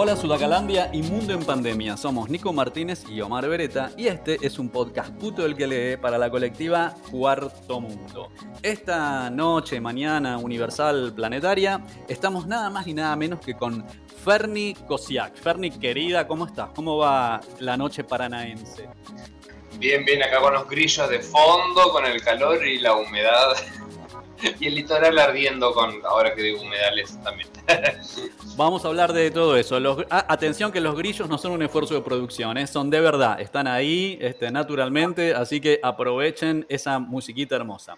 Hola Sudacalandia y Mundo en Pandemia, somos Nico Martínez y Omar Beretta y este es un podcast puto del que lee para la colectiva Cuarto Mundo. Esta noche, mañana, universal, planetaria, estamos nada más y nada menos que con Ferni Kosiak. Ferni, querida, ¿cómo estás? ¿Cómo va la noche paranaense? Bien, bien, acá con los grillos de fondo, con el calor y la humedad. y el litoral ardiendo con, ahora que digo humedales también. Vamos a hablar de todo eso. atención que los grillos no son un esfuerzo de producción, ¿eh? son de verdad, están ahí este, naturalmente, así que aprovechen esa musiquita hermosa.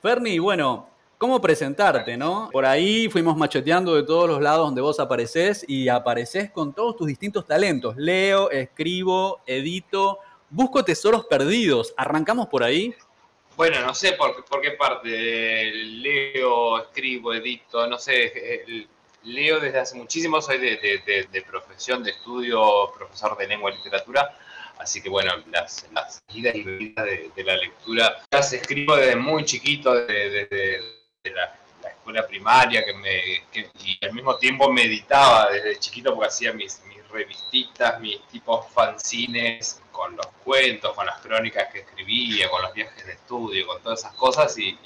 Ferni, bueno, ¿cómo presentarte, no? Por ahí fuimos macheteando de todos los lados donde vos apareces y apareces con todos tus distintos talentos. Leo, escribo, edito, busco tesoros perdidos. ¿Arrancamos por ahí? Bueno, no sé por, por qué parte. Leo, escribo, edito, no sé. leo desde hace muchísimo, soy de, profesión, de estudio, profesor de lengua y literatura. Así que bueno, las, las idas y bebidas de, la lectura. Las escribo desde muy chiquito, desde, la, escuela primaria, que me, y al mismo tiempo meditaba desde chiquito porque hacía mis, mis revistitas, mis tipos fanzines, con los cuentos, con las crónicas que escribía, con los viajes de estudio, con todas esas cosas y,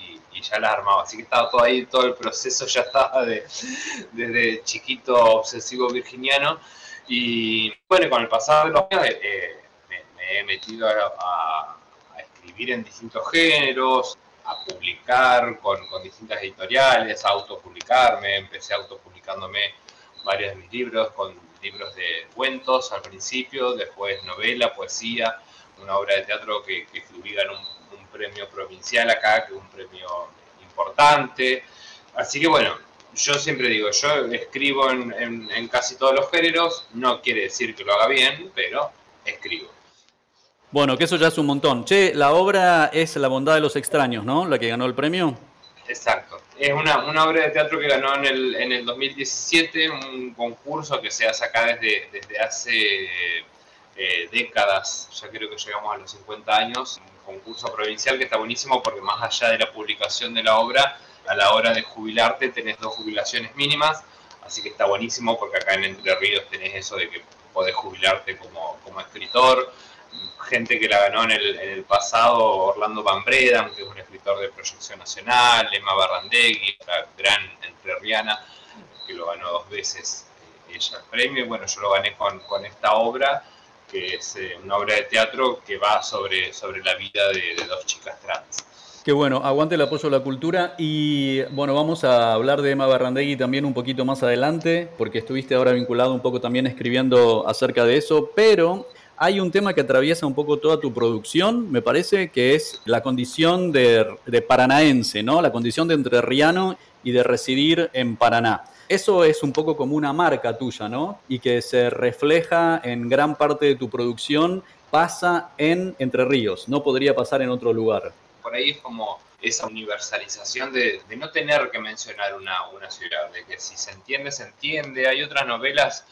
ya las armaba. Así que estaba todo ahí, todo el proceso ya estaba de, desde chiquito obsesivo virginiano. Y bueno, con el pasar de los años eh, eh, me, he metido a, escribir en distintos géneros, a publicar con, con distintas editoriales, a autopublicarme, empecé autopublicándome varios de mis libros con libros de cuentos al principio, después novela, poesía, una obra de teatro que, que en un, premio provincial acá, que es un premio importante. Así que bueno, yo siempre digo, yo escribo en, casi todos los géneros, no quiere decir que lo haga bien, pero escribo. Bueno, que eso ya es un montón. Che, la obra es La bondad de los extraños, ¿no? La que ganó el premio. Exacto. Es una, obra de teatro que ganó en el, en el 2017, un concurso que se hace acá desde, desde hace eh, décadas, ya creo que llegamos a los 50 años, un concurso provincial que está buenísimo porque más allá de la publicación de la obra, a la hora de jubilarte tenés dos jubilaciones mínimas, así que está buenísimo porque acá en Entre Ríos tenés eso de que podés jubilarte como, como escritor, gente que la ganó en el, pasado, Orlando Van Bredam, que es un escritor de proyección nacional, Emma Barrandegui, la gran entrerriana, que lo ganó dos veces eh, ella el premio, bueno, yo lo gané con, esta obra, que es eh, una obra de teatro que va sobre, sobre la vida de, dos chicas trans. Qué bueno, aguante el apoyo a la cultura y bueno, vamos a hablar de Emma Barrandegui también un poquito más adelante, porque estuviste ahora vinculado un poco también escribiendo acerca de eso, pero hay un tema que atraviesa un poco toda tu producción, me parece, que es la condición de, paranaense, ¿no? La condición de entrerriano y de residir en Paraná. Eso es un poco como una marca tuya, ¿no? Y que se refleja en gran parte de tu producción, pasa en Entre Ríos, no podría pasar en otro lugar. Por ahí es como esa universalización de, no tener que mencionar una, una ciudad, de que si se entiende, se entiende. Hay otras novelas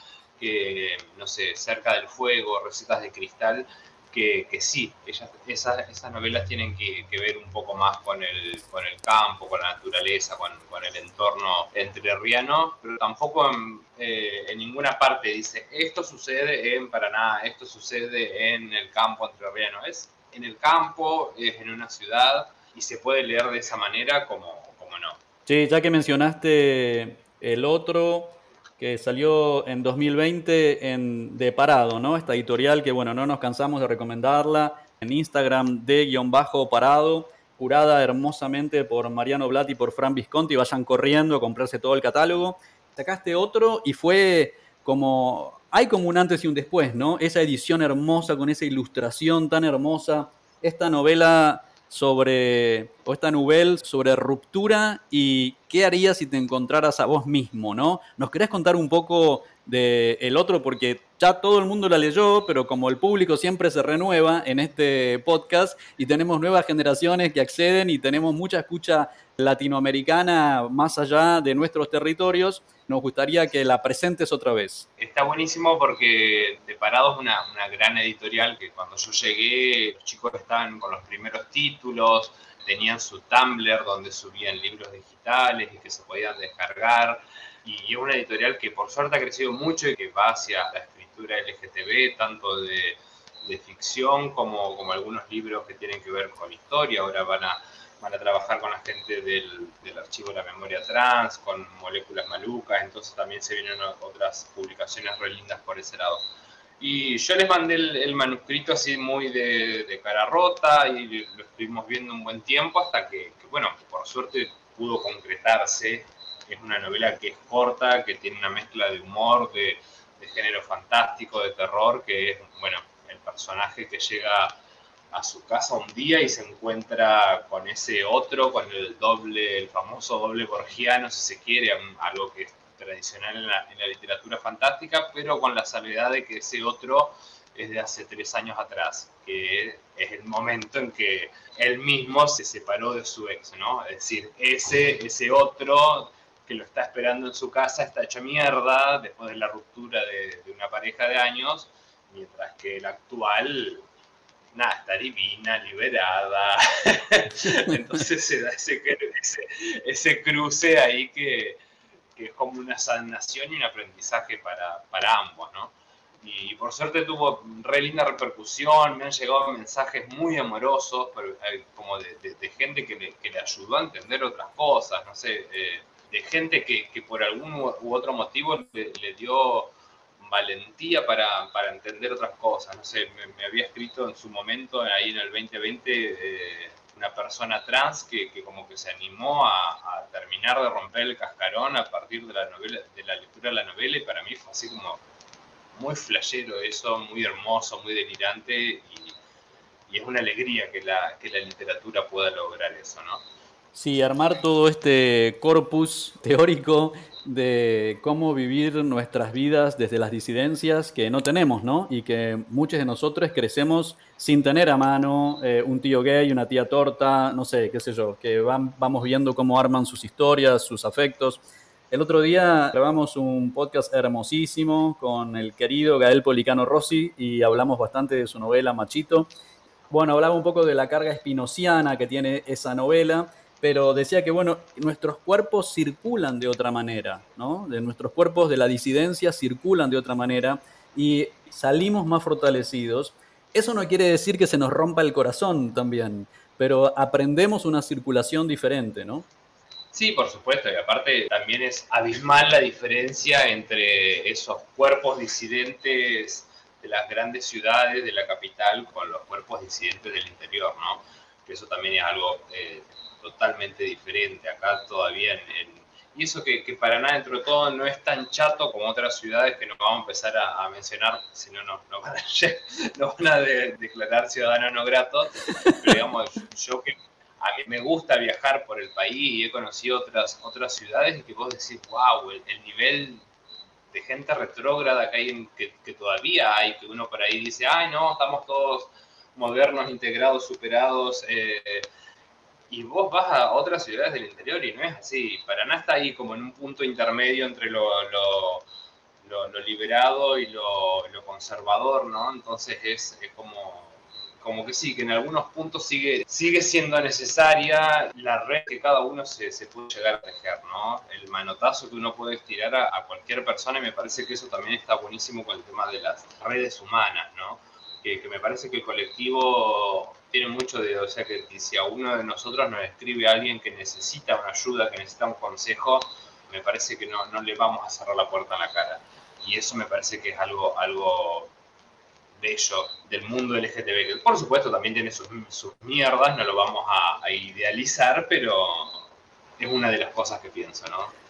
no sé, cerca del fuego, recetas de cristal, que, que sí, ellas, esas, esas novelas tienen que, ver un poco más con el, con el campo, con la naturaleza, con, el entorno entrerriano, pero tampoco en, eh, en, ninguna parte dice esto sucede en Paraná, esto sucede en el campo entrerriano. Es en el campo, es en una ciudad y se puede leer de esa manera como, como no. Sí, ya que mencionaste el otro, que salió en 2020 en De Parado, ¿no? Esta editorial que, bueno, no nos cansamos de recomendarla en Instagram de guion bajo parado, curada hermosamente por Mariano Blatt y por Fran Visconti. Vayan corriendo a comprarse todo el catálogo. Sacaste otro y fue como. Hay como un antes y un después, ¿no? Esa edición hermosa con esa ilustración tan hermosa. Esta novela sobre, o esta novela sobre ruptura y qué harías si te encontraras a vos mismo, ¿no? ¿Nos querés contar un poco de el otro? Porque ya todo el mundo la leyó, pero como el público siempre se renueva en este podcast y tenemos nuevas generaciones que acceden y tenemos mucha escucha latinoamericana más allá de nuestros territorios, nos gustaría que la presentes otra vez. Está buenísimo porque De Parado es una, gran editorial que cuando yo llegué los chicos estaban con los primeros títulos, tenían su Tumblr donde subían libros digitales y que se podían descargar. Y es una editorial que por suerte ha crecido mucho y que va hacia la escritura LGTB, tanto de, de ficción como, como algunos libros que tienen que ver con historia. Ahora van a van a trabajar con la gente del, del, archivo de la memoria trans, con moléculas malucas, entonces también se vienen otras publicaciones re lindas por ese lado. Y yo les mandé el, manuscrito así muy de, cara rota y lo estuvimos viendo un buen tiempo hasta que, bueno, por suerte pudo concretarse. Es una novela que es corta, que tiene una mezcla de humor, de, de género fantástico, de terror, que es, bueno, el personaje que llega a su casa un día y se encuentra con ese otro, con el doble, el famoso doble borgiano, si se quiere, algo que es tradicional en la, literatura fantástica, pero con la salvedad de que ese otro es de hace tres años atrás, que es el momento en que él mismo se separó de su ex, ¿no? Es decir, ese, ese otro que lo está esperando en su casa está hecho mierda después de la ruptura de, de una pareja de años, mientras que el actual nada, está divina, liberada. Entonces se da ese, ese, cruce ahí que, que, es como una sanación y un aprendizaje para, para ambos, ¿no? Y por suerte tuvo re linda repercusión, me han llegado mensajes muy amorosos, pero, eh, como de, de, gente que le, que le, ayudó a entender otras cosas, no sé, eh, de gente que, que, por algún u otro motivo le, le dio valentía para, para, entender otras cosas. No sé, me, había escrito en su momento, ahí en el 2020, eh, una persona trans que, que, como que se animó a, terminar de romper el cascarón a partir de la, novela, de la lectura de la novela y para mí fue así como muy flashero eso, muy hermoso, muy delirante y, y es una alegría que la, que la literatura pueda lograr eso, ¿no? Sí, armar todo este corpus teórico de cómo vivir nuestras vidas desde las disidencias que no tenemos, ¿no? Y que muchos de nosotros crecemos sin tener a mano eh, un tío gay, una tía torta, no sé, qué sé yo, que van, vamos viendo cómo arman sus historias, sus afectos. El otro día grabamos un podcast hermosísimo con el querido Gael Policano Rossi y hablamos bastante de su novela Machito. Bueno, hablaba un poco de la carga espinociana que tiene esa novela pero decía que, bueno, nuestros cuerpos circulan de otra manera, ¿no? De nuestros cuerpos de la disidencia circulan de otra manera y salimos más fortalecidos. Eso no quiere decir que se nos rompa el corazón también, pero aprendemos una circulación diferente, ¿no? Sí, por supuesto, y aparte también es abismal la diferencia entre esos cuerpos disidentes de las grandes ciudades, de la capital, con los cuerpos disidentes del interior, ¿no? Que eso también es algo eh, totalmente diferente acá todavía y eso que, que, para nada dentro de todo no es tan chato como otras ciudades que nos vamos a empezar a, mencionar, si no no van, a, no declarar ciudadanos no gratos, pero digamos, yo que a mí me gusta viajar por el país y he conocido otras, otras ciudades y que vos decís, wow, el, nivel de gente retrógrada que, todavía hay, que uno por ahí dice, ay no, estamos todos modernos, integrados, superados, eh, y vos vas a otras ciudades del interior y no es así. Paraná está ahí como en un punto intermedio entre lo, lo, liberado y lo, conservador, ¿no? Entonces es, como, como que sí, que en algunos puntos sigue, sigue siendo necesaria la red que cada uno se, se puede llegar a tejer, ¿no? El manotazo que uno puede estirar a, a cualquier persona y me parece que eso también está buenísimo con el tema de las redes humanas, ¿no? Que, me parece que el colectivo tiene mucho de, o sea, que si a uno de nosotros nos escribe alguien que necesita una ayuda, que necesita un consejo, me parece que no, no le vamos a cerrar la puerta en la cara. Y eso me parece que es algo, algo bello del mundo LGTB, que por supuesto también tiene sus, sus mierdas, no lo vamos a, a, idealizar, pero es una de las cosas que pienso, ¿no?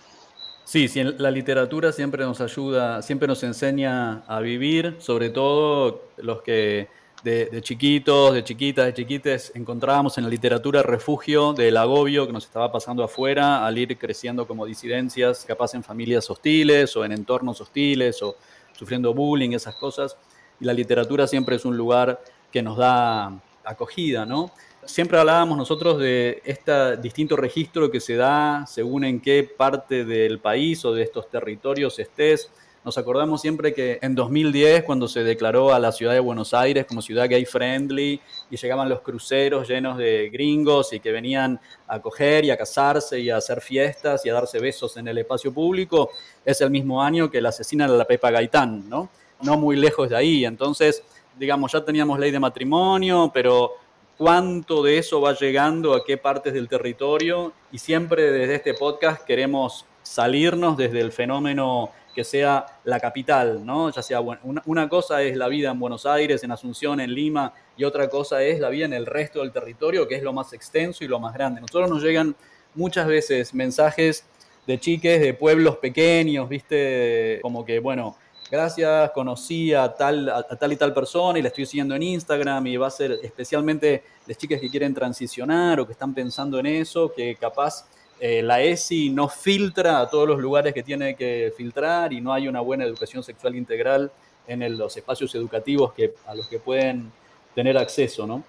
Sí, sí, la literatura siempre nos ayuda, siempre nos enseña a vivir, sobre todo los que de, chiquitos, de chiquitas, de chiquites, encontrábamos en la literatura refugio del agobio que nos estaba pasando afuera al ir creciendo como disidencias, capaz en familias hostiles o en entornos hostiles o sufriendo bullying, esas cosas. Y la literatura siempre es un lugar que nos da acogida, ¿no? Siempre hablábamos nosotros de este distinto registro que se da según en qué parte del país o de estos territorios estés Nos acordamos siempre que en 2010, cuando se declaró a la ciudad de Buenos Aires como ciudad gay friendly y llegaban los cruceros llenos de gringos y que venían a coger y a casarse y a hacer fiestas y a darse besos en el espacio público, es el mismo año que la asesinan a la Pepa Gaitán, ¿no? No muy lejos de ahí. Entonces, digamos, ya teníamos ley de matrimonio, pero cuánto de eso va llegando a qué partes del territorio y siempre desde este podcast queremos salirnos desde el fenómeno que sea la capital, ¿no? Ya sea, una, cosa es la vida en Buenos Aires, en Asunción, en Lima, y otra cosa es la vida en el resto del territorio, que es lo más extenso y lo más grande. Nosotros nos llegan muchas veces mensajes de chiques de pueblos pequeños, ¿viste? Como que, bueno, gracias, conocí a tal, a tal y tal persona y la estoy siguiendo en Instagram y va a ser especialmente las chicas que quieren transicionar o que están pensando en eso, que capaz eh, la ESI no filtra a todos los lugares que tiene que filtrar y no hay una buena educación sexual integral en los espacios educativos que, a los que pueden tener acceso, ¿no?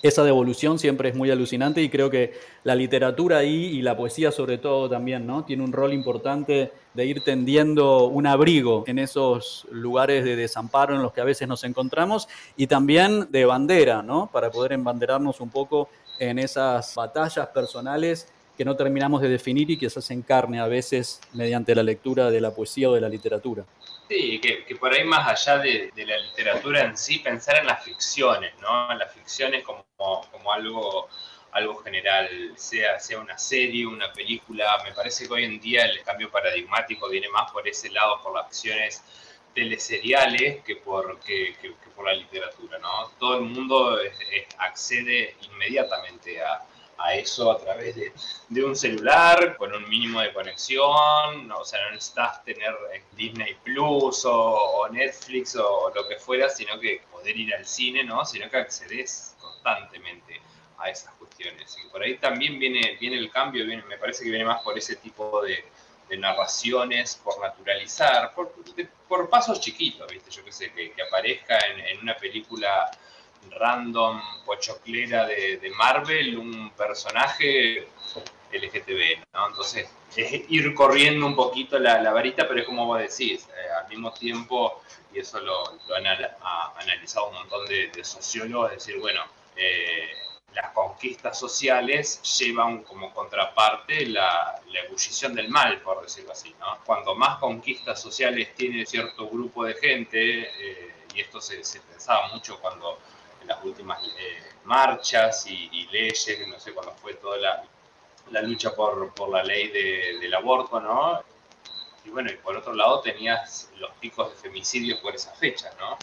Esa devolución siempre es muy alucinante y creo que la literatura y la poesía sobre todo también, ¿no? Tiene un rol importante de ir tendiendo un abrigo en esos lugares de desamparo en los que a veces nos encontramos y también de bandera, ¿no? Para poder embanderarnos un poco en esas batallas personales que no terminamos de definir y que se hacen carne a veces mediante la lectura de la poesía o de la literatura. Sí, que, por ahí más allá de, la literatura en sí, pensar en las ficciones, ¿no? En las ficciones como, como algo, algo general, sea, sea una serie, una película. Me parece que hoy en día el cambio paradigmático viene más por ese lado, por las ficciones teleseriales que por, que, por la literatura, ¿no? Todo el mundo accede inmediatamente a, a eso a través de, de, un celular con un mínimo de conexión, o sea, no necesitas tener eh, Disney Plus o, Netflix o, lo que fuera, sino que poder ir al cine, ¿no? Sino que accedes constantemente a esas Y por ahí también viene, viene el cambio, me parece que viene más por ese tipo de, de narraciones, por naturalizar, por, pasos chiquitos, ¿viste? Yo qué sé, que, aparezca en, una película random pochoclera de, de Marvel un personaje LGTB, ¿no? Entonces, es ir corriendo un poquito la, varita, pero es como vos decís, eh, al mismo tiempo, y eso lo, han analizado un montón de, sociólogos, es decir, bueno, eh, las conquistas sociales llevan como contraparte la, la, ebullición del mal, por decirlo así, ¿no? Cuando más conquistas sociales tiene cierto grupo de gente, eh, y esto se, se pensaba mucho cuando las últimas eh, marchas y, leyes, no sé cuándo fue toda la, la lucha por, por, la ley de, del aborto, ¿no? Y bueno, y por otro lado tenías los picos de femicidios por esa fecha, ¿no?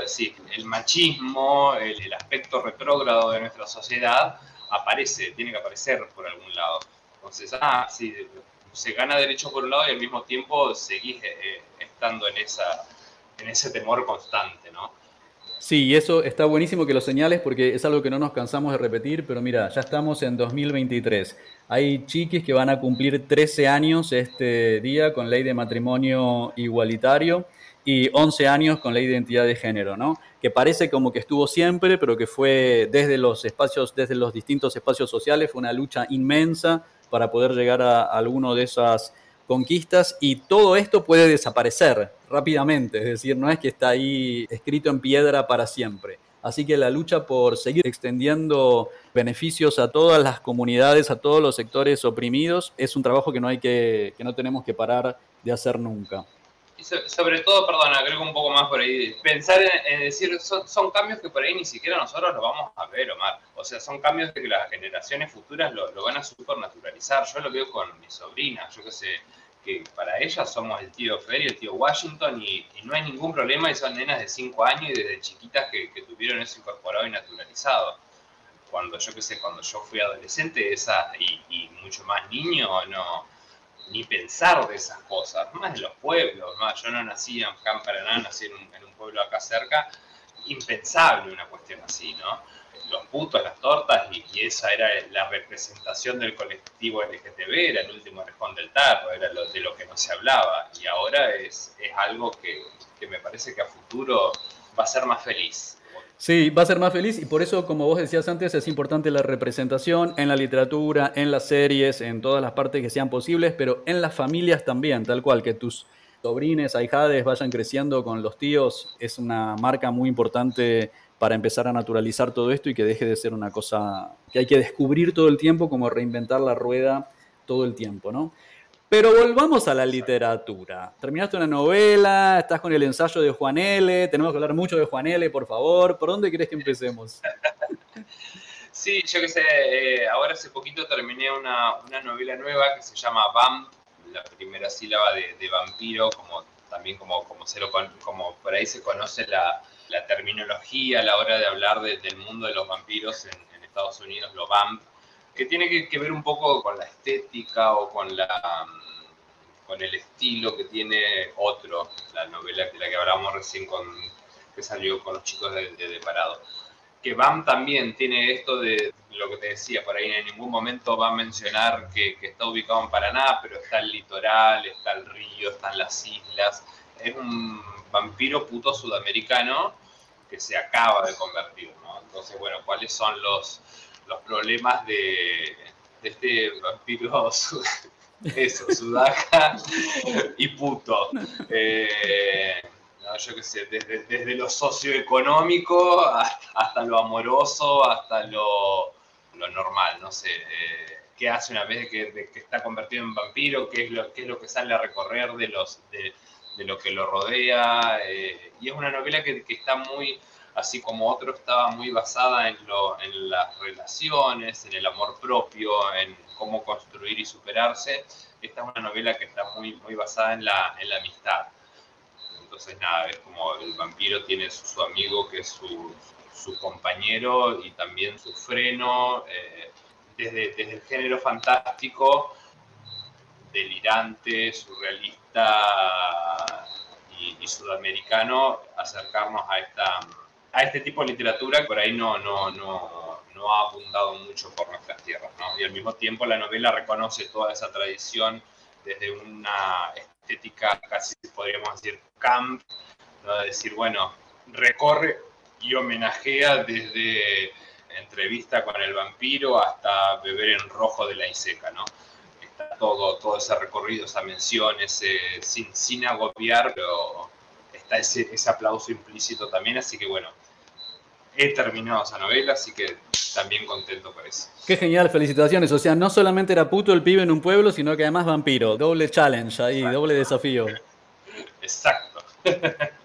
Decir, el machismo, el, aspecto retrógrado de nuestra sociedad aparece, tiene que aparecer por algún lado. Entonces, ah, sí, se gana derecho por un lado y al mismo tiempo seguís eh, estando en, esa, en ese temor constante, ¿no? Sí, y eso está buenísimo que lo señales porque es algo que no nos cansamos de repetir, pero mira, ya estamos en 2023. Hay chiquis que van a cumplir 13 años este día con ley de matrimonio igualitario y 11 años con de identidad de género, ¿no? Que parece como que estuvo siempre, pero que fue desde los espacios, desde los distintos espacios sociales, fue una lucha inmensa para poder llegar a alguno de esas conquistas y todo esto puede desaparecer rápidamente, es decir, no es que está ahí escrito en piedra para siempre. Así que la lucha por seguir extendiendo beneficios a todas las comunidades, a todos los sectores oprimidos, es un trabajo que no hay que, que no tenemos que parar de hacer nunca. Y sobre todo, perdón, agrego un poco más por ahí, pensar en, decir, son, cambios que por ahí ni siquiera nosotros lo vamos a ver, Omar. O sea, son cambios que las generaciones futuras lo, van a supernaturalizar. Yo lo veo con mi sobrina, yo qué sé, que para ellas somos el tío Fer y el tío Washington y, no hay ningún problema y son nenas de 5 años y desde chiquitas que, tuvieron eso incorporado y naturalizado. Cuando yo qué sé, cuando yo fui adolescente esa, y, mucho más niño, no ni pensar de esas cosas, más de los pueblos, más yo no nací en Paraná, nací en un, pueblo acá cerca, impensable una cuestión así, ¿no? los putos, las tortas, y, esa era la representación del colectivo LGTB, era el último orejón del tarro, era de lo que no se hablaba. Y ahora es, es algo que, que, me parece que a futuro va a ser más feliz. Sí, va a ser más feliz y por eso, como vos decías antes, es importante la representación en la literatura, en las series, en todas las partes que sean posibles, pero en las familias también, tal cual, que tus sobrines, ahijades vayan creciendo con los tíos, es una marca muy importante para empezar a naturalizar todo esto y que deje de ser una cosa que hay que descubrir todo el tiempo, como reinventar la rueda todo el tiempo, ¿no? Pero volvamos a la literatura. Terminaste una novela, estás con el ensayo de Juan L. Tenemos que hablar mucho de Juan L., por favor. ¿Por dónde querés que empecemos? Sí, yo que sé, eh, ahora hace poquito terminé una, novela nueva que se llama Vamp, la primera sílaba de, vampiro, como también como, como, se como por ahí se conoce la, terminología a la hora de hablar del mundo de los vampiros en, Estados Unidos, lo Vamp que tiene que, ver un poco con la estética o con la con el estilo que tiene otro, la novela de la que hablábamos recién con que salió con los chicos de, de, Parado. Que Bam también tiene esto de lo que te decía, por ahí en ningún momento va a mencionar que, que está ubicado en Paraná, pero está el litoral, está el río, están las islas. Es un vampiro puto sudamericano que se acaba de convertir, ¿no? Entonces, bueno, ¿cuáles son los, los problemas de, este vampiro eso, sudaca y puto. Eh, yo qué sé, desde, lo socioeconómico hasta, lo amoroso, hasta lo, normal, no sé. Eh, ¿Qué hace una vez que, está convertido en vampiro? ¿Qué es lo, qué es lo que sale a recorrer de, los, de, lo que lo rodea? Eh, y es una novela que, que está muy así como otro estaba muy basada en, lo, en las relaciones, en el amor propio, en cómo construir y superarse. Esta es una novela que está muy, muy basada en la, en la amistad. Entonces, nada, es como el vampiro tiene su, amigo que es su, su, compañero y también su freno, eh, desde, desde el género fantástico, delirante, surrealista y, y sudamericano, acercarnos a esta a este tipo de literatura que por ahí no, no, no, no ha abundado mucho por nuestras tierras. ¿no? Y al mismo tiempo la novela reconoce toda esa tradición desde una estética casi podríamos decir camp, ¿no? decir, bueno, recorre y homenajea desde entrevista con el vampiro hasta beber en rojo de la Iseca, ¿no? Está todo, todo ese recorrido, esa mención, ese, sin, sin agobiar, pero está ese, ese aplauso implícito también, así que bueno, he terminado esa novela, así que también contento por eso. Qué genial, felicitaciones. O sea, no solamente era puto el pibe en un pueblo, sino que además vampiro. Doble challenge ahí, doble desafío. Exacto.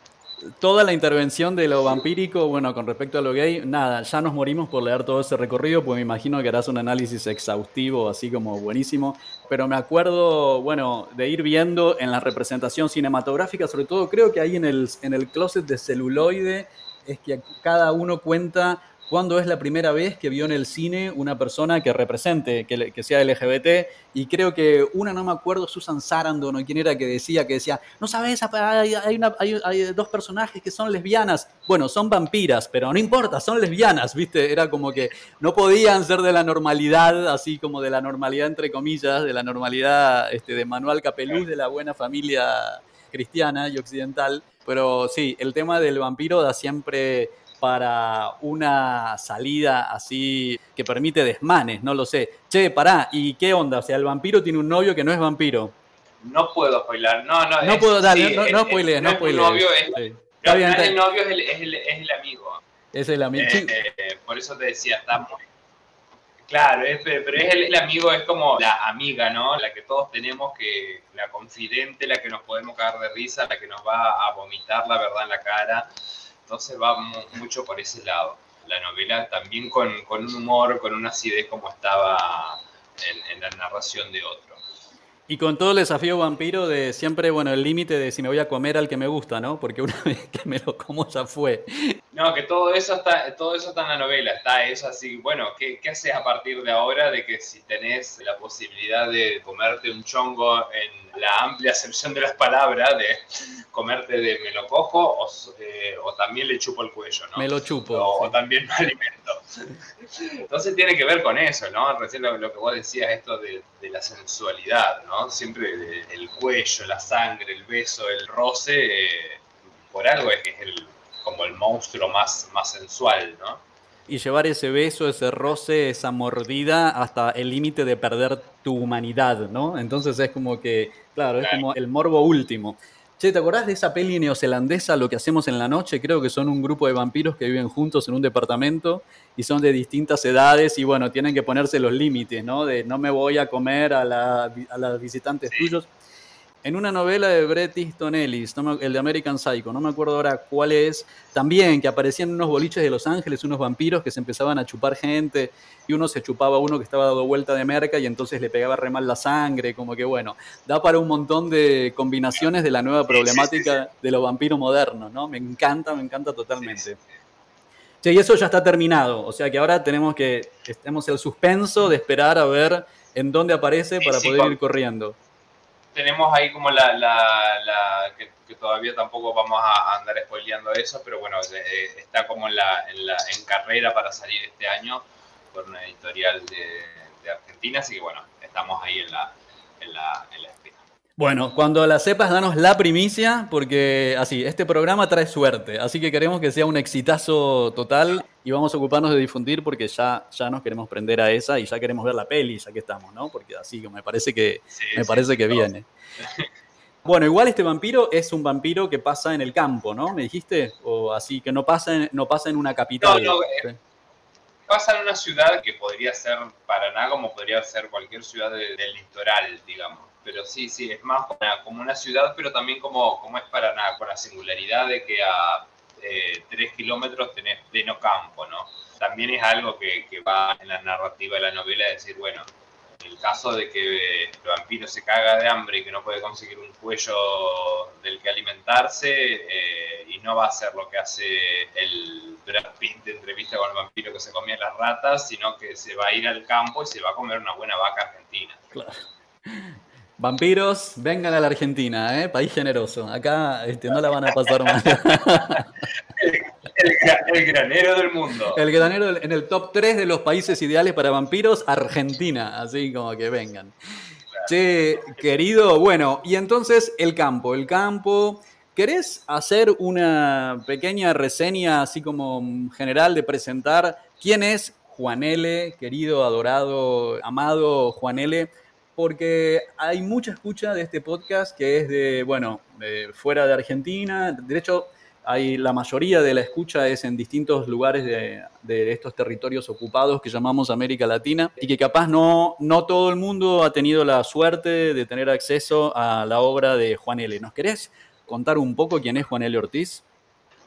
Toda la intervención de lo vampírico, bueno, con respecto a lo gay, nada, ya nos morimos por leer todo ese recorrido, pues me imagino que harás un análisis exhaustivo, así como buenísimo. Pero me acuerdo, bueno, de ir viendo en la representación cinematográfica, sobre todo creo que ahí en el, en el closet de celuloide es que cada uno cuenta cuándo es la primera vez que vio en el cine una persona que represente, que, sea LGBT, y creo que una, no me acuerdo, Susan Sarandon o quién era que decía, que decía, no sabes, hay, dos personajes que son lesbianas, bueno, son vampiras, pero no importa, son lesbianas, ¿viste? Era como que no podían ser de la normalidad, así como de la normalidad entre comillas, de la normalidad este, de Manuel Capeluz, de la buena familia cristiana y occidental, pero sí, el tema del vampiro da siempre para una salida así que permite desmanes, no lo sé. Che, pará, ¿y qué onda? O sea, el vampiro tiene un novio que no es vampiro. No puedo spoiler, no, no. No puedo, dale, no, no, no spoilees, no spoilees. Novio es, el novio es el, es, el, es el, amigo. Es el amigo. Eh, eh, por eso te decía, está muy, Claro, pero es el, amigo, es como la amiga, ¿no? La que todos tenemos, que la confidente, la que nos podemos cagar de risa, la que nos va a vomitar la verdad en la cara. Entonces va mucho por ese lado. La novela también con, un humor, con una acidez como estaba en la narración de otro. Y con todo el desafío vampiro de siempre, bueno, el límite de si me voy a comer al que me gusta, ¿no? Porque una vez que me lo como ya fue. No, que todo eso está, todo eso está en la novela, está eso así. Bueno, ¿qué, ¿qué haces a partir de ahora de que si tenés la posibilidad de comerte un chongo en la amplia acepción de las palabras, de comerte de me lo cojo o, eh, o también le chupo el cuello, ¿no? Me lo chupo. O, también me alimento. Entonces tiene que ver con eso, ¿no? Recién lo, que vos decías, esto de, de la sensualidad, ¿no? Siempre el cuello, la sangre, el beso, el roce, eh, por algo es que es el, como el monstruo más, más sensual, ¿no? Y llevar ese beso, ese roce, esa mordida hasta el límite de perder tu humanidad, ¿no? Entonces es como que, claro, es como el morbo último. Che, ¿te acordás de esa peli neozelandesa, Lo que hacemos en la noche? Creo que son un grupo de vampiros que viven juntos en un departamento y son de distintas edades y bueno, tienen que ponerse los límites, ¿no? De no me voy a comer a, la, a los visitantes tuyos en una novela de Bret Easton Ellis, el de American Psycho, no me acuerdo ahora cuál es, también que aparecían unos boliches de Los Ángeles, unos vampiros que se empezaban a chupar gente y uno se chupaba a uno que estaba dado vuelta de merca y entonces le pegaba re mal la sangre, como que bueno, da para un montón de combinaciones de la nueva problemática de los vampiros modernos, ¿no? Me encanta, me encanta totalmente. Sí, y eso ya está terminado, o sea que ahora tenemos que, tenemos el suspenso de esperar a ver en dónde aparece para poder ir corriendo tenemos ahí como la, la, que, todavía tampoco vamos a andar spoileando eso, pero bueno, eh, está como en, la, en, carrera para salir este año por una editorial de, Argentina, así que bueno, estamos ahí en la, en la, en la bueno, cuando la sepas, danos la primicia, porque así, este programa trae suerte, así que queremos que sea un exitazo total y vamos a ocuparnos de difundir porque ya, ya nos queremos prender a esa y ya queremos ver la peli, ya que estamos, ¿no? Porque así me parece que, me parece que viene. Bueno, igual este vampiro es un vampiro que pasa en el campo, ¿no? ¿Me dijiste? O así, que no pasa en, no pasa en una capital. No, no, eh, pasa en una ciudad que podría ser Paraná como podría ser cualquier ciudad del litoral, digamos pero sí, sí, es más como una, ciudad, pero también como, como es Paraná, con la singularidad de que a eh, tres kilómetros tenés pleno campo, ¿no? También es algo que, que, va en la narrativa de la novela, decir, bueno, en el caso de que el vampiro se caga de hambre y que no puede conseguir un cuello del que alimentarse, eh, y no va a hacer lo que hace el Brad Pitt de entrevista con el vampiro que se comía las ratas, sino que se va a ir al campo y se va a comer una buena vaca argentina. Claro. Vampiros, vengan a la Argentina, ¿eh? país generoso. Acá este, no la van a pasar mal. el, granero del mundo. El granero en el top 3 de los países ideales para vampiros, Argentina. Así como que vengan. Che, querido, bueno, y entonces el campo. El campo. ¿Querés hacer una pequeña reseña, así como general, de presentar quién es Juan L., querido, adorado, amado Juan L.? Porque hay mucha escucha de este podcast que es de, bueno, fuera de Argentina. De hecho, hay, la mayoría de la escucha es en distintos lugares de, de, estos territorios ocupados que llamamos América Latina y que capaz no, no todo el mundo ha tenido la suerte de tener acceso a la obra de Juan L. ¿Nos querés contar un poco quién es Juan L. Ortiz?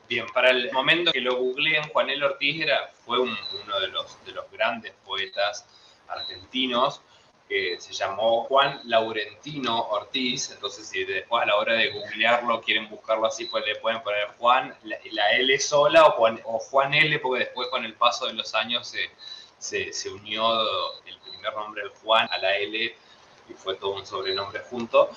Bien, para el momento que lo googleé, Juan L. Ortiz era, fue uno de los, de los grandes poetas argentinos que se llamó Juan Laurentino Ortiz, entonces si después a la hora de googlearlo quieren buscarlo así, pues le pueden poner Juan, la, L sola o Juan, o Juan, L, porque después con el paso de los años se, se, unió el primer nombre del Juan a la L y fue todo un sobrenombre junto.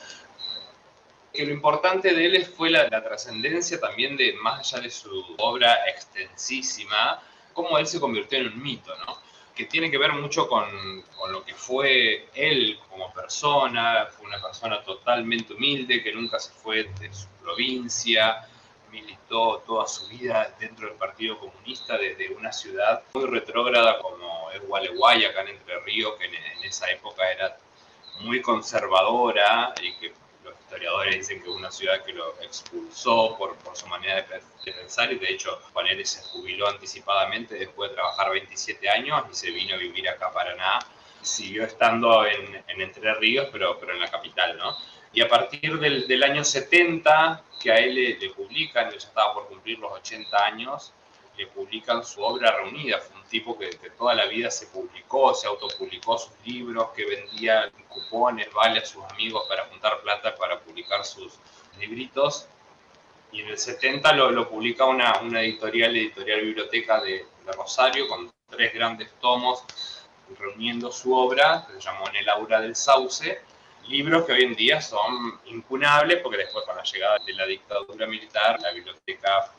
Que lo importante de él fue la, la trascendencia también de, más allá de su obra extensísima, cómo él se convirtió en un mito, ¿no? Que tiene que ver mucho con, con, lo que fue él como persona, fue una persona totalmente humilde, que nunca se fue de su provincia, militó toda su vida dentro del Partido Comunista desde una ciudad muy retrógrada como es Gualeguay, acá en Entre Ríos, que en, en esa época era muy conservadora y que historiadores dicen que una ciudad que lo expulsó por, su manera de, pensar y de hecho Juan se jubiló anticipadamente después de trabajar 27 años y se vino a vivir acá a Paraná. Siguió estando en, en Entre Ríos, pero, pero en la capital, ¿no? Y a partir del, año 70, que a él le, publican, él ya estaba por cumplir los 80 años, le publican su obra reunida. Tipo que, toda la vida se publicó, se autopublicó sus libros, que vendía cupones, vale a sus amigos para juntar plata para publicar sus libritos. Y en el 70 lo, lo publica una, una, editorial, editorial biblioteca de, de, Rosario, con tres grandes tomos reuniendo su obra, que se llamó En el aura del sauce, libros que hoy en día son impunables, porque después con la llegada de la dictadura militar, la biblioteca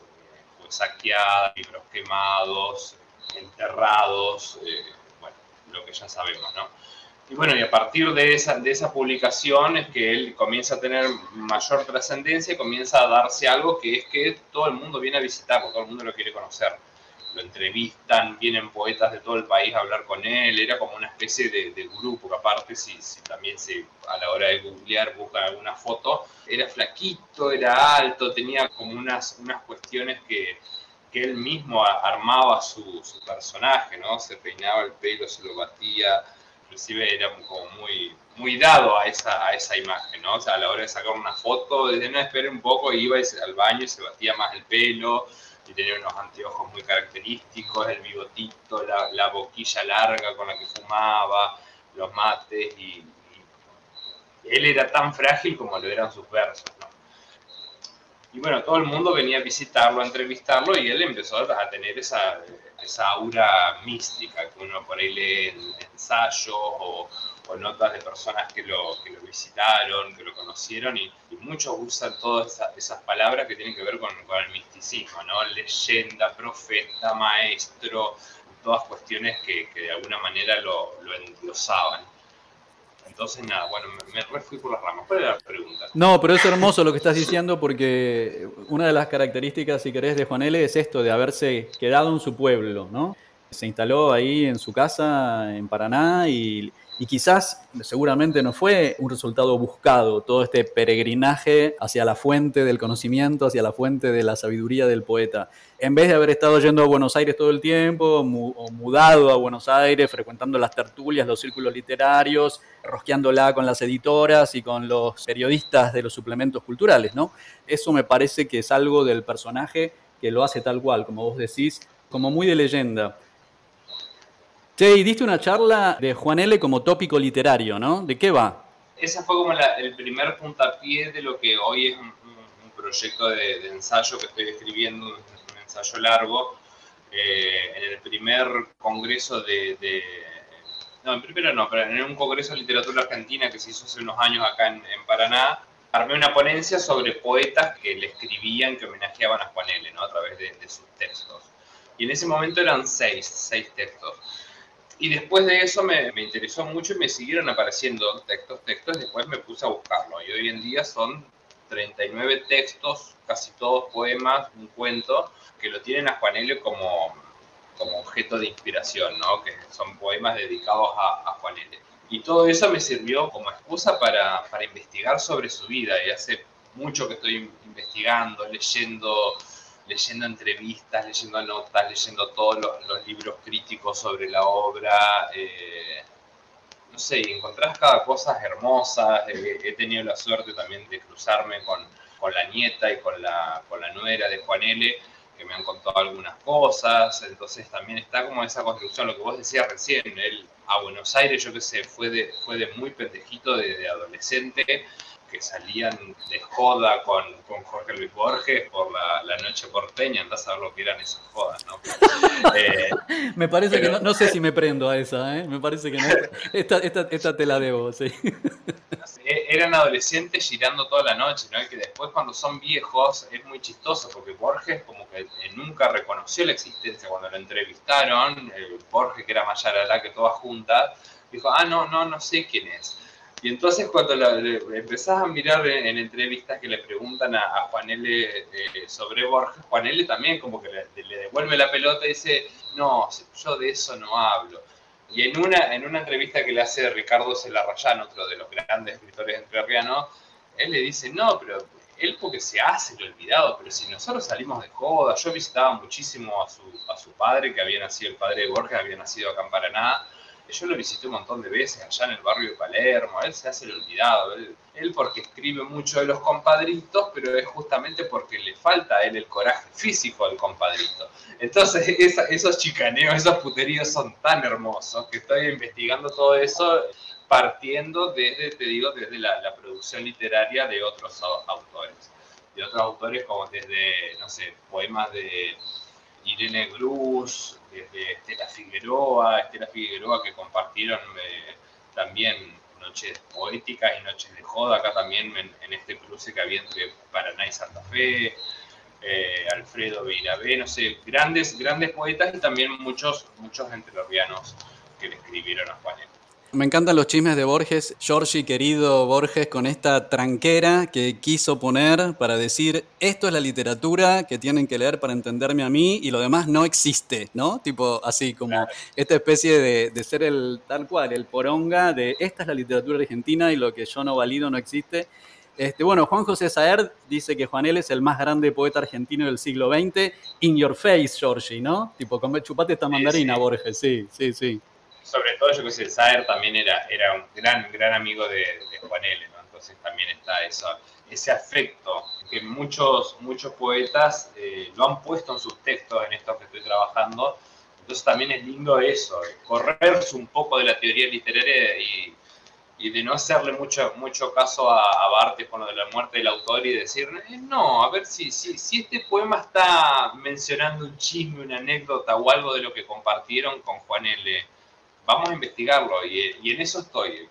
saqueada, libros quemados, enterrados, eh, bueno, lo que ya sabemos, ¿no? Y bueno, y a partir de esa, de esa publicación es que él comienza a tener mayor trascendencia y comienza a darse algo que es que todo el mundo viene a visitarlo, todo el mundo lo quiere conocer. lo entrevistan, vienen poetas de todo el país a hablar con él, era como una especie de, grupo, que aparte si, también se, a la hora de googlear buscan alguna foto, era flaquito, era alto, tenía como unas, unas cuestiones que, que él mismo armaba su, personaje, ¿no? Se peinaba el pelo, se lo batía, inclusive era como muy, muy dado a esa, a esa imagen, ¿no? O sea, a la hora de sacar una foto, desde no esperé un poco, iba al baño y se batía más el pelo, y tenía unos anteojos muy característicos, el bigotito, la, boquilla larga con la que fumaba, los mates, y, él era tan frágil como lo eran sus versos, ¿no? Y bueno, todo el mundo venía a visitarlo, a entrevistarlo, y él empezó a tener esa, esa aura mística que uno por ahí lee en ensayos o, notas de personas que lo, que lo visitaron, que lo conocieron, y, muchos usan todas esas, palabras que tienen que ver con, con, el misticismo, ¿no? Leyenda, profeta, maestro, todas cuestiones que, que de alguna manera lo, lo endiosaban. Entonces, nada, bueno, me, me fui por las ramas. ¿Cuál era la? No, pero es hermoso lo que estás diciendo porque una de las características, si querés, de Juan L. es esto de haberse quedado en su pueblo, ¿no? Se instaló ahí en su casa en Paraná y y quizás, seguramente no fue un resultado buscado, todo este peregrinaje hacia la fuente del conocimiento, hacia la fuente de la sabiduría del poeta. En vez de haber estado yendo a Buenos Aires todo el tiempo, o mudado a Buenos Aires, frecuentando las tertulias, los círculos literarios, rosqueándola con las editoras y con los periodistas de los suplementos culturales, ¿no? Eso me parece que es algo del personaje que lo hace tal cual, como vos decís, como muy de leyenda. Sí, diste una charla de Juan L. como tópico literario, ¿no? ¿De qué va? Ese fue como el primer puntapié de lo que hoy es un, proyecto de, ensayo que estoy escribiendo, un, ensayo largo. Eh, en el primer congreso de, No, en primero no, pero en un congreso de literatura argentina que se hizo hace unos años acá en, Paraná, armé una ponencia sobre poetas que le escribían, que homenajeaban a Juan L., ¿no? A través de, de sus textos. Y en ese momento eran seis, seis textos. Y después de eso me, me, interesó mucho y me siguieron apareciendo textos, textos, después me puse a buscarlo. Y hoy en día son 39 textos, casi todos poemas, un cuento, que lo tienen a Juan L. como, como objeto de inspiración, ¿no? que son poemas dedicados a, a Juan L. Y todo eso me sirvió como excusa para, para investigar sobre su vida. Y hace mucho que estoy investigando, leyendo leyendo entrevistas, leyendo notas, leyendo todos los, libros críticos sobre la obra. Eh, no sé, encontrás cada cosa hermosa. he tenido la suerte también de cruzarme con, con, la nieta y con la, con la nuera de Juan L., que me han contado algunas cosas. Entonces también está como esa construcción, lo que vos decías recién. Él a Buenos Aires, yo qué sé, fue de, fue de muy pendejito, de, de adolescente que salían de joda con, con Jorge Luis Borges por la, la, noche porteña, andás a ver lo que eran esas jodas, ¿no? Eh, me parece que no, sé si me prendo a esa, ¿eh? Me parece que no. Esta, esta, esta te la debo, sí. Eran adolescentes girando toda la noche, ¿no? Y que después cuando son viejos es muy chistoso porque Borges como que nunca reconoció la existencia cuando lo entrevistaron, eh, Borges que era Mayaralá que todas juntas, dijo, ah, no, no, no sé quién es. Y entonces cuando empezás a mirar en, entrevistas que le preguntan a, Juan L. Eh, sobre Borges, Juan L. también como que le, devuelve la pelota y dice, no, yo de eso no hablo. Y en una, en una entrevista que le hace Ricardo Celarrayán, otro de los grandes escritores entrerrianos, él le dice, no, pero él porque se hace el olvidado, pero si nosotros salimos de joda, yo visitaba muchísimo a su, a su padre, que había nacido, el padre de Borges había nacido acá en Paraná, yo lo visité un montón de veces allá en el barrio de Palermo, él se hace el olvidado, él, porque escribe mucho de los compadritos, pero es justamente porque le falta a él el coraje físico al compadrito. Entonces esos chicaneos, esos puteríos son tan hermosos que estoy investigando todo eso partiendo desde, te digo, desde la, la producción literaria de otros autores. De otros autores como desde, no sé, poemas de Irene Grus, desde Estela Figueroa, Estela Figueroa que compartieron eh, también noches poéticas y noches de joda acá también en, este cruce que había entre Paraná y Santa Fe, eh, Alfredo Beirabé, no sé, grandes, grandes poetas y también muchos, muchos entrerrianos que le escribieron a Juan Me encantan los chismes de Borges. Giorgi, querido Borges, con esta tranquera que quiso poner para decir, esto es la literatura que tienen que leer para entenderme a mí y lo demás no existe, ¿no? Tipo así, como esta especie de, de, ser el tal cual, el poronga de esta es la literatura argentina y lo que yo no valido no existe. Este, bueno, Juan José Saer dice que Juan L. es el más grande poeta argentino del siglo XX. In your face, Giorgi, ¿no? Tipo, chupate esta mandarina, Borges, sí, sí, sí sobre todo yo que sé, Saer también era, era un gran, gran amigo de, Juan L., ¿no? Entonces también está eso, ese afecto que muchos, muchos poetas eh, lo han puesto en sus textos, en estos que estoy trabajando. Entonces también es lindo eso, correrse un poco de la teoría literaria y, y de no hacerle mucho, mucho caso a, a, Bartes con lo de la muerte del autor y decir, eh, no, a ver si, si, si este poema está mencionando un chisme, una anécdota o algo de lo que compartieron con Juan L vamos a investigarlo y, en eso estoy.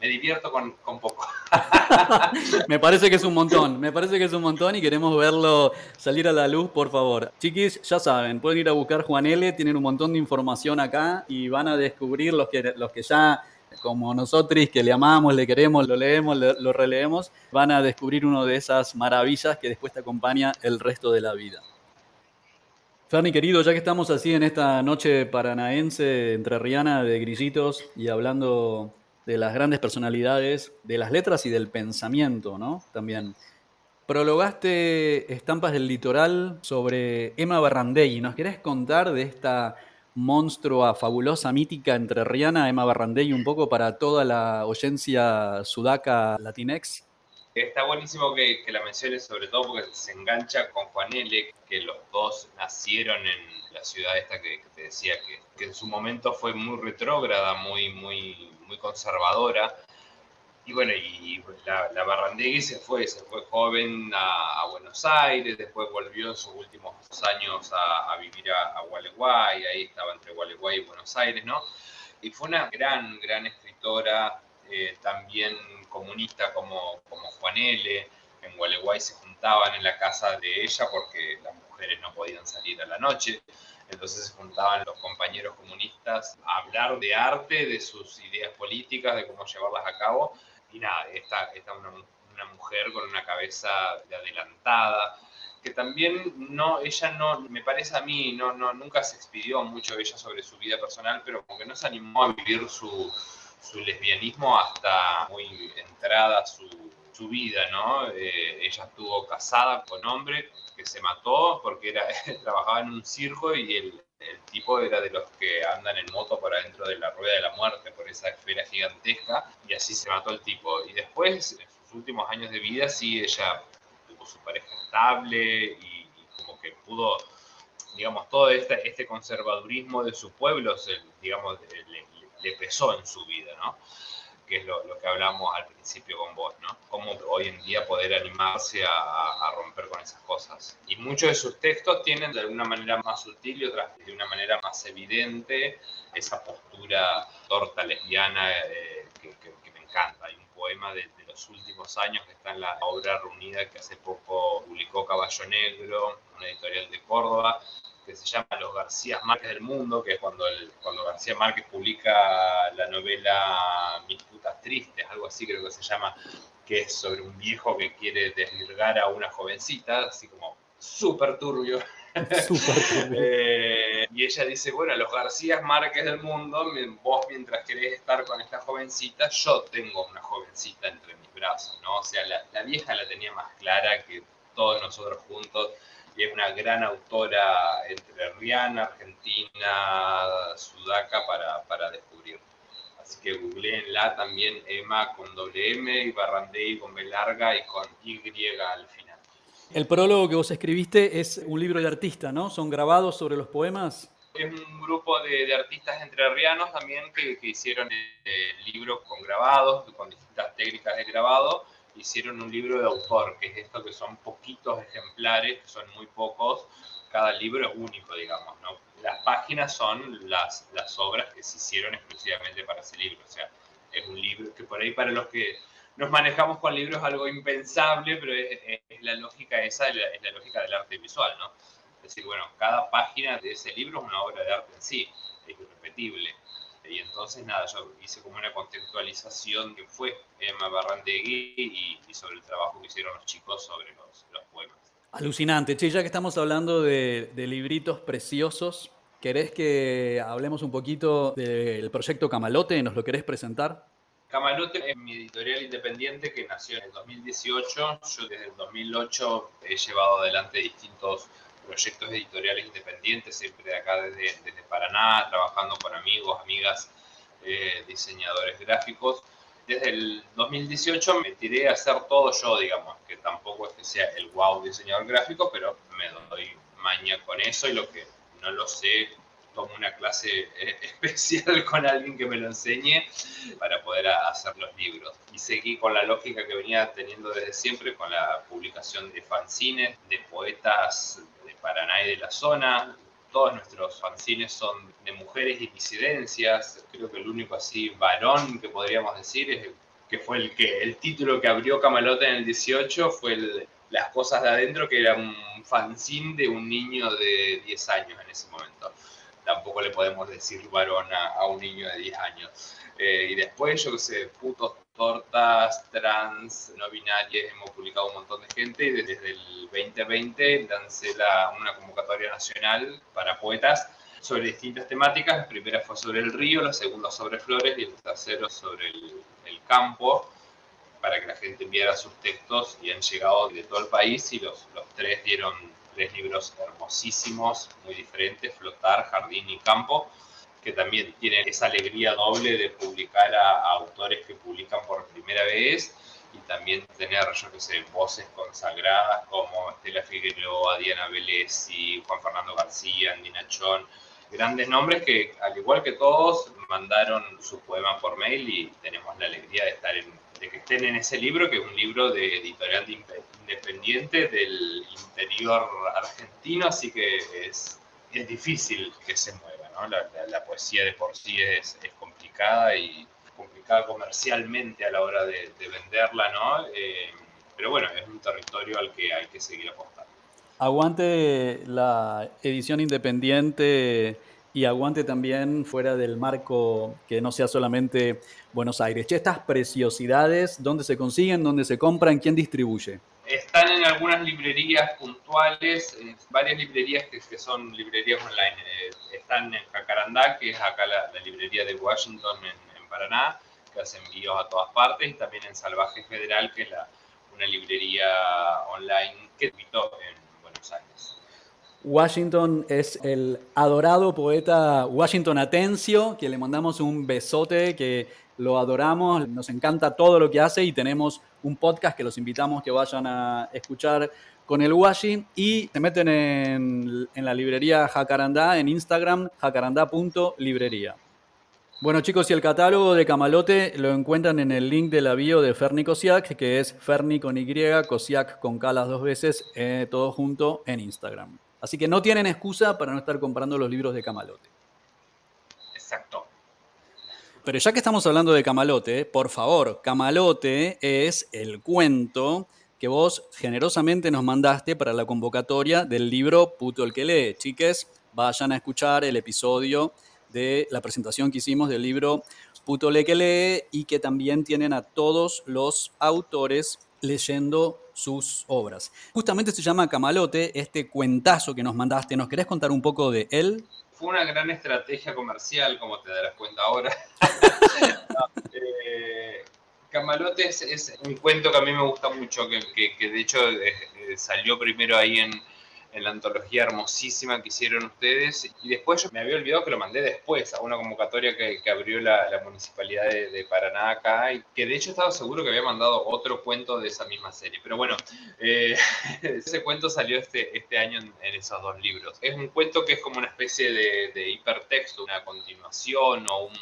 Me divierto con, poco. me parece que es un montón, me parece que es un montón y queremos verlo salir a la luz, por favor. Chiquis, ya saben, pueden ir a buscar Juan L, tienen un montón de información acá y van a descubrir los que, los que ya como nosotros que le amamos, le queremos, lo leemos, lo releemos, van a descubrir una de esas maravillas que después te acompaña el resto de la vida. Ferni, querido, ya que estamos así en esta noche paranaense entrerriana de grillitos y hablando de las grandes personalidades, de las letras y del pensamiento, ¿no? También. Prologaste Estampas del Litoral sobre Emma Barrandey. ¿Nos querés contar de esta monstrua, fabulosa, mítica entrerriana, Emma Barrandey, un poco para toda la oyencia sudaca latinex? Está buenísimo que, la menciones, sobre todo porque se engancha con Juan L., que los dos nacieron en la ciudad esta que, te decía, que, en su momento fue muy retrógrada, muy, muy, muy conservadora. Y bueno, y la, la Barrandegui se fue, se fue joven a, Buenos Aires, después volvió en sus últimos años a, vivir a, a Gualeguay, ahí estaba entre Gualeguay y Buenos Aires, ¿no? Y fue una gran, gran escritora, eh, también comunista como, como Juan L. En Gualeguay se juntaban en la casa de ella porque las mujeres no podían salir a la noche. Entonces se juntaban los compañeros comunistas a hablar de arte, de sus ideas políticas, de cómo llevarlas a cabo. Y nada, está, está una, una mujer con una cabeza de adelantada, que también no, ella no, me parece a mí, no, no, nunca se expidió mucho ella sobre su vida personal, pero como que no se animó a vivir su, su lesbianismo hasta muy entrada su, su vida, ¿no? Eh, ella estuvo casada con hombre que se mató porque era, trabajaba en un circo y el, el, tipo era de los que andan en moto por adentro de la rueda de la muerte, por esa esfera gigantesca, y así se mató el tipo. Y después, en sus últimos años de vida, sí, ella tuvo su pareja estable y, como que pudo digamos, todo este, este conservadurismo de su pueblo, digamos, le, le pesó en su vida, ¿no? Que es lo, que hablamos al principio con vos, ¿no? Cómo hoy en día poder animarse a, romper con esas cosas. Y muchos de sus textos tienen de alguna manera más sutil y otras de una manera más evidente esa postura torta lesbiana eh, que, me encanta. Hay un poema de, de, los últimos años que está en la obra reunida que hace poco publicó Caballo Negro, una editorial de Córdoba, que se llama Los García Márquez del Mundo, que es cuando, el, cuando García Márquez publica la novela Mis putas tristes, algo así creo que se llama, que es sobre un viejo que quiere desvirgar a una jovencita, así como súper turbio. Eh, y ella dice, bueno, los García Márquez del mundo, vos mientras querés estar con esta jovencita, yo tengo una jovencita entre mis brazos, ¿no? O sea, la, la vieja la tenía más clara que todos nosotros juntos y es una gran autora entre Riana, argentina, sudaca para, para descubrir. Así que googleenla también Emma con doble M y Barrandey con B larga y con Y al final. El prólogo que vos escribiste es un libro de artista, ¿no? ¿Son grabados sobre los poemas? Es un grupo de, de artistas entrerrianos también que, que hicieron el libro con grabados, con distintas técnicas de grabado hicieron un libro de autor, que es esto que son poquitos ejemplares, que son muy pocos, cada libro es único, digamos, ¿no? Las páginas son las, las obras que se hicieron exclusivamente para ese libro, o sea, es un libro que por ahí para los que nos manejamos con libros es algo impensable, pero es, la lógica esa, es la, lógica del arte visual, ¿no? Es decir, bueno, cada página de ese libro es una obra de arte en sí, es irrepetible. Y entonces, nada, yo hice como una contextualización que fue Emma Barrandegui y, y sobre el trabajo que hicieron los chicos sobre los, los poemas. Alucinante. Che, ya que estamos hablando de, de libritos preciosos, ¿querés que hablemos un poquito del proyecto Camalote? ¿Nos lo querés presentar? Camalote es mi editorial independiente que nació en el 2018. Yo desde el 2008 he llevado adelante distintos proyectos editoriales independientes, siempre de acá desde, desde Paraná, trabajando con amigos, amigas, eh, diseñadores gráficos. Desde el 2018 me tiré a hacer todo yo, digamos, que tampoco es que sea el wow diseñador gráfico, pero me doy maña con eso y lo que no lo sé, tomo una clase eh, especial con alguien que me lo enseñe para poder hacer los libros. Y seguí con la lógica que venía teniendo desde siempre, con la publicación de fanzines, de poetas Paraná y de la zona. Todos nuestros fanzines son de mujeres y disidencias. Creo que el único así varón que podríamos decir es que fue el que el título que abrió Camalote en el 18 fue el, Las cosas de adentro, que era un fanzine de un niño de 10 años en ese momento tampoco le podemos decir varón a, un niño de 10 años. Eh, y después, yo qué sé, putos, tortas, trans, no binarias, hemos publicado un montón de gente y desde el 2020 lancé la, una convocatoria nacional para poetas sobre distintas temáticas. La primera fue sobre el río, la segunda sobre flores y el tercero sobre el, el campo para que la gente enviara sus textos y han llegado de todo el país y los, los tres dieron tres libros hermosísimos, muy diferentes, Flotar, Jardín y Campo, que también tienen esa alegría doble de publicar a, autores que publican por primera vez y también tener, yo que sé, voces consagradas como Estela Figueroa, Diana Vélez y Juan Fernando García, Andy Nachón, grandes nombres que, al igual que todos, mandaron su poema por mail y tenemos la alegría de estar en, de que estén en ese libro, que es un libro de editorial independiente del interior argentino, así que es, es difícil que se mueva, ¿no? La, la, poesía de por sí es, es, complicada y complicada comercialmente a la hora de, de venderla, ¿no? Eh, pero bueno, es un territorio al que hay que seguir apostando. Aguante la edición independiente y aguante también fuera del marco que no sea solamente Buenos Aires. Che, estas preciosidades, ¿dónde se consiguen? ¿Dónde se compran? ¿Quién distribuye? Están en algunas librerías puntuales, en varias librerías que, que son librerías online. Están en Jacarandá, que es acá la, la librería de Washington en, en, Paraná, que hace envíos a todas partes, y también en Salvaje Federal, que es la, una librería online que invitó en Buenos Aires. Washington es el adorado poeta Washington Atencio, que le mandamos un besote, que lo adoramos, nos encanta todo lo que hace y tenemos un podcast que los invitamos que vayan a escuchar con el Washi y se meten en, en la librería Jacarandá en Instagram, jacarandá.librería. Bueno chicos, y el catálogo de Camalote lo encuentran en el link de la bio de Ferni Kosiak, que es Ferni con Y, Kosiak con K las dos veces, eh, todo junto en Instagram. Así que no tienen excusa para no estar comprando los libros de Camalote. Exacto. Pero ya que estamos hablando de Camalote, por favor, Camalote es el cuento que vos generosamente nos mandaste para la convocatoria del libro Puto el que lee. Chiques, vayan a escuchar el episodio de la presentación que hicimos del libro Puto el que lee y que también tienen a todos los autores leyendo sus obras. Justamente se llama Camalote, este cuentazo que nos mandaste. ¿Nos querés contar un poco de él? Fue una gran estrategia comercial, como te darás cuenta ahora. no, eh, Camalote es, es, un cuento que a mí me gusta mucho, que, que, que de hecho eh, salió primero ahí en, en la antología hermosísima que hicieron ustedes. Y después yo me había olvidado que lo mandé después a una convocatoria que, que abrió la, la municipalidad de, de, Paraná acá, y que de hecho estaba seguro que había mandado otro cuento de esa misma serie. Pero bueno, eh, ese cuento salió este, este año en, en, esos dos libros. Es un cuento que es como una especie de, de hipertexto, una continuación o un,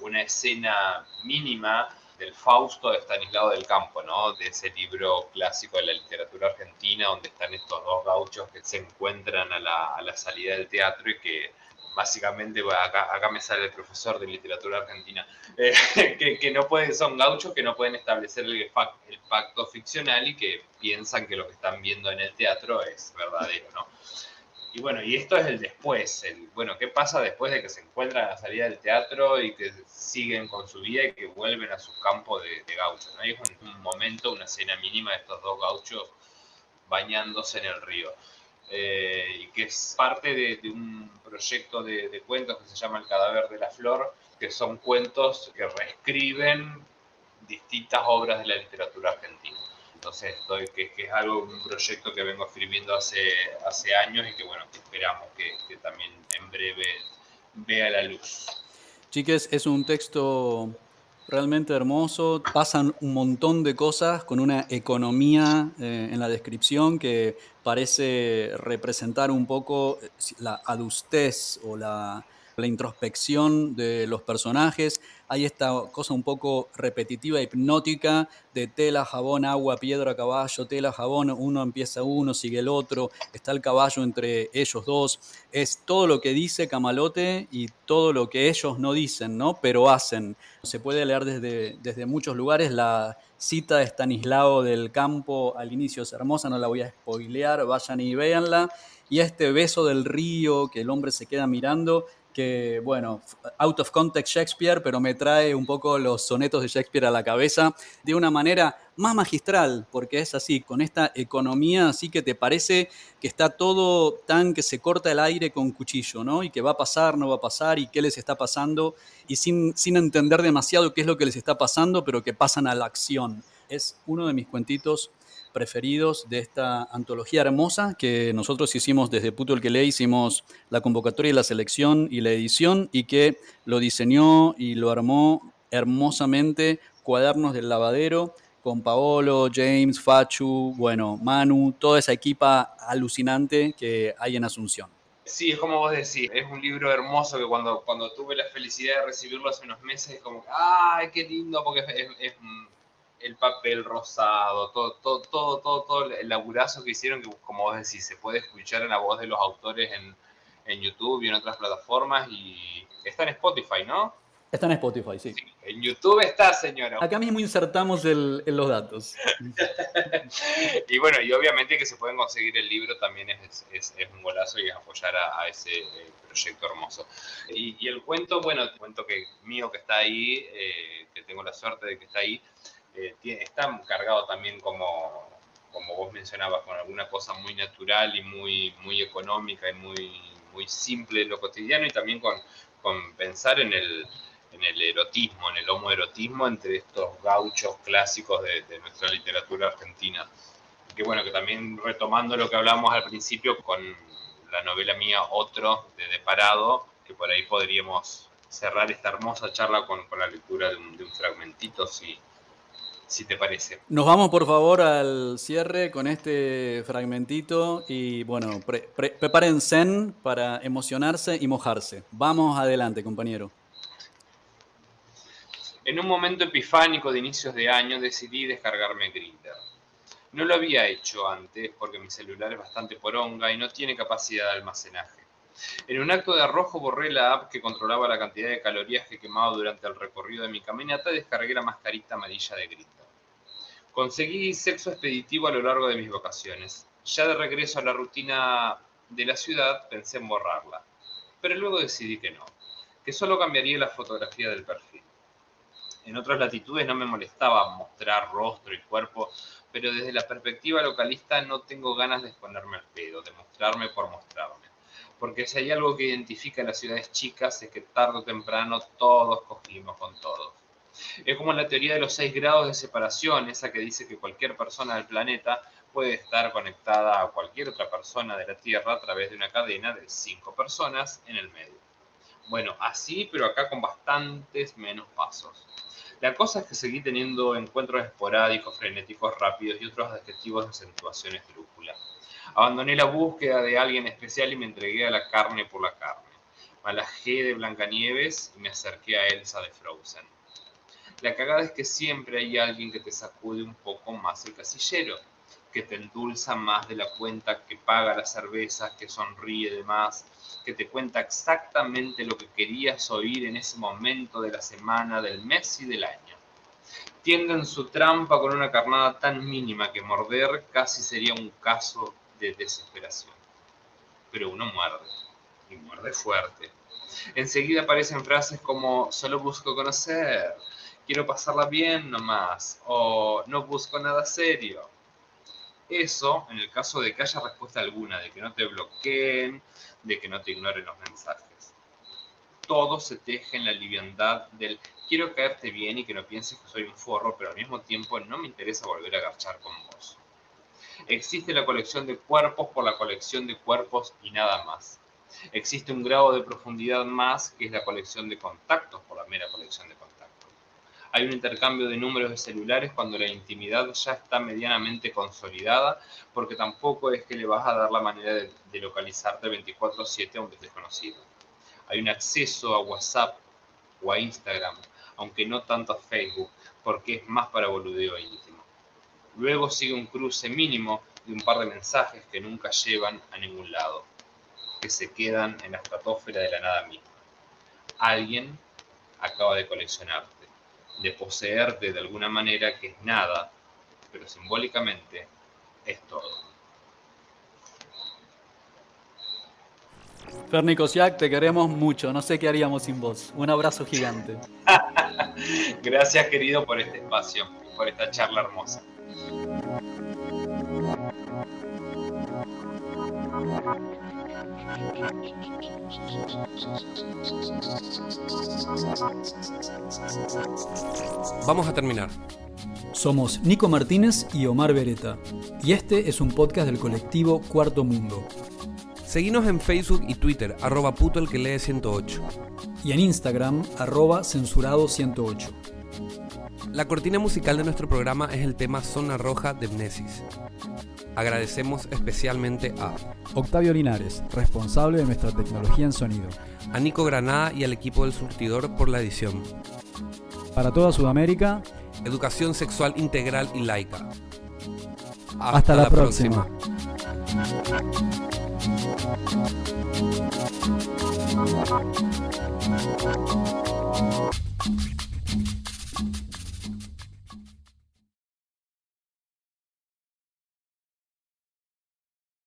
una escena mínima del Fausto de Stanislao del Campo, ¿no? De ese libro clásico de la literatura argentina, donde están estos dos gauchos que se encuentran a la, a la salida del teatro y que básicamente, acá, acá, me sale el profesor de literatura argentina, eh, que, que, no pueden, son gauchos que no pueden establecer el, el pacto ficcional y que piensan que lo que están viendo en el teatro es verdadero, ¿no? Y bueno, y esto es el después, el, bueno, ¿qué pasa después de que se encuentran a la salida del teatro y que siguen con su vida y que vuelven a su campo de, gauchos? ¿no? es un, momento, una escena mínima de estos dos gauchos bañándose en el río. Eh, y que es parte de, un proyecto de, de, cuentos que se llama El cadáver de la flor, que son cuentos que reescriben distintas obras de la literatura argentina. Entonces, estoy, que, es algo, un proyecto que vengo escribiendo hace, hace años y que, bueno, esperamos que, también en breve vea la luz. Chiques, es un texto realmente hermoso. Pasan un montón de cosas con una economía eh, en la descripción que parece representar un poco la adustez o la, la introspección de los personajes. Hay esta cosa un poco repetitiva, hipnótica, de tela, jabón, agua, piedra, caballo, tela, jabón, uno empieza uno, sigue el otro, está el caballo entre ellos dos. Es todo lo que dice Camalote y todo lo que ellos no dicen, ¿no? Pero hacen. Se puede leer desde, desde muchos lugares. La cita de Stanislao del Campo al inicio es hermosa, no la voy a spoilear, vayan y véanla. Y este beso del río que el hombre se queda mirando que, bueno, out of context Shakespeare, pero me trae un poco los sonetos de Shakespeare a la cabeza de una manera más magistral, porque es así, con esta economía así que te parece que está todo tan que se corta el aire con cuchillo, ¿no? Y que va a pasar, no va a pasar, y qué les está pasando, y sin, sin entender demasiado qué es lo que les está pasando, pero que pasan a la acción. Es uno de mis cuentitos preferidos de esta antología hermosa que nosotros hicimos desde Puto el que le hicimos la convocatoria y la selección y la edición y que lo diseñó y lo armó hermosamente Cuadernos del Lavadero con Paolo, James, Fachu, bueno, Manu, toda esa equipa alucinante que hay en Asunción. Sí, es como vos decís, es un libro hermoso que cuando, cuando tuve la felicidad de recibirlo hace unos meses, es como, ¡ay, qué lindo! Porque es, es el papel rosado, todo, todo, todo, todo, todo el laburazo que hicieron, que como vos decís, se puede escuchar en la voz de los autores en, en YouTube y en otras plataformas y está en Spotify, ¿no? Está en Spotify, sí. En YouTube está, señora. Acá mismo insertamos el, los datos. y bueno, y obviamente que se pueden conseguir el libro también es, es, es un golazo y apoyar a, a ese eh, proyecto hermoso. Y, y, el cuento, bueno, el cuento que mío que está ahí, eh, que tengo la suerte de que está ahí, eh, está cargado también como, como vos mencionabas, con alguna cosa muy natural y muy, muy económica y muy, muy simple en lo cotidiano y también con, con pensar en el, en el erotismo, en el homoerotismo entre estos gauchos clásicos de, de, nuestra literatura argentina. Que bueno, que también retomando lo que hablamos al principio con la novela mía Otro de, de Parado, que por ahí podríamos cerrar esta hermosa charla con, con la lectura de un, de un fragmentito, si, si te parece. Nos vamos por favor al cierre con este fragmentito y bueno, prepárense para emocionarse y mojarse. Vamos adelante, compañero. En un momento epifánico de inicios de año decidí descargarme Grindr. No lo había hecho antes porque mi celular es bastante poronga y no tiene capacidad de almacenaje. En un acto de arrojo borré la app que controlaba la cantidad de calorías que quemaba durante el recorrido de mi caminata y descargué la mascarita amarilla de Grindr. Conseguí sexo expeditivo a lo largo de mis vacaciones. Ya de regreso a la rutina de la ciudad pensé en borrarla, pero luego decidí que no, que solo cambiaría la fotografía del perfil. En otras latitudes no me molestaba mostrar rostro y cuerpo, pero desde la perspectiva localista no tengo ganas de exponerme al pedo, de mostrarme por mostrarme. Porque si hay algo que identifica a las ciudades chicas es que tarde o temprano todos cogimos con todos. Es como la teoría de los seis grados de separación, esa que dice que cualquier persona del planeta puede estar conectada a cualquier otra persona de la Tierra a través de una cadena de cinco personas en el medio. Bueno, así, pero acá con bastantes menos pasos. La cosa es que seguí teniendo encuentros esporádicos, frenéticos, rápidos y otros adjetivos de acentuación esdrújula. Abandoné la búsqueda de alguien especial y me entregué a la carne por la carne. Malajé de Blancanieves y me acerqué a Elsa de Frozen. La cagada es que siempre hay alguien que te sacude un poco más el casillero, que te endulza más de la cuenta, que paga las cervezas, que sonríe de más, que te cuenta exactamente lo que querías oír en ese momento de la semana, del mes y del año. Tienden su trampa con una carnada tan mínima que morder casi sería un caso de desesperación. pero uno muerde, y muerde fuerte. Enseguida aparecen frases como solo busco conocer, quiero pasarla bien nomás, o no busco nada serio. Eso, en el caso de que haya respuesta alguna, de que no te bloqueen, de que no te ignoren los mensajes. Todo se teje en la liviandad del quiero caerte bien y que no pienses que soy un forro, pero al mismo tiempo no me interesa volver a garchar con vos. Existe la colección de cuerpos por la colección de cuerpos y nada más. Existe un grado de profundidad más que es la colección de contactos por la mera colección de contactos hay un intercambio de números de celulares cuando la intimidad ya está medianamente consolidada, porque tampoco es que le vas a dar la manera de, localizarte 24/7 a un desconocido. Hay un acceso a WhatsApp o a Instagram, aunque no tanto a Facebook, porque es más para boludeo íntimo. Luego sigue un cruce mínimo de un par de mensajes que nunca llevan a ningún lado, que se quedan en la estratosfera de la nada misma. Alguien acaba de coleccionarte de poseerte de alguna manera que es nada, pero simbólicamente es todo. Ferni Kosiak, te queremos mucho, no sé qué haríamos sin vos. Un abrazo gigante. Gracias querido por este espacio, por esta charla hermosa. Vamos a terminar. Somos Nico Martínez y Omar Beretta, y este es un podcast del colectivo Cuarto Mundo. Seguinos en Facebook y Twitter, arroba puto el que lee 108. Y en Instagram, arroba censurado 108. La cortina musical de nuestro programa es el tema Zona Roja de Mnesis. Agradecemos especialmente a Octavio Linares, responsable de nuestra tecnología en sonido. A Nico Granada y al equipo del surtidor por la edición. Para toda Sudamérica, Educación sexual integral y laica. Hasta, la, próxima. próxima.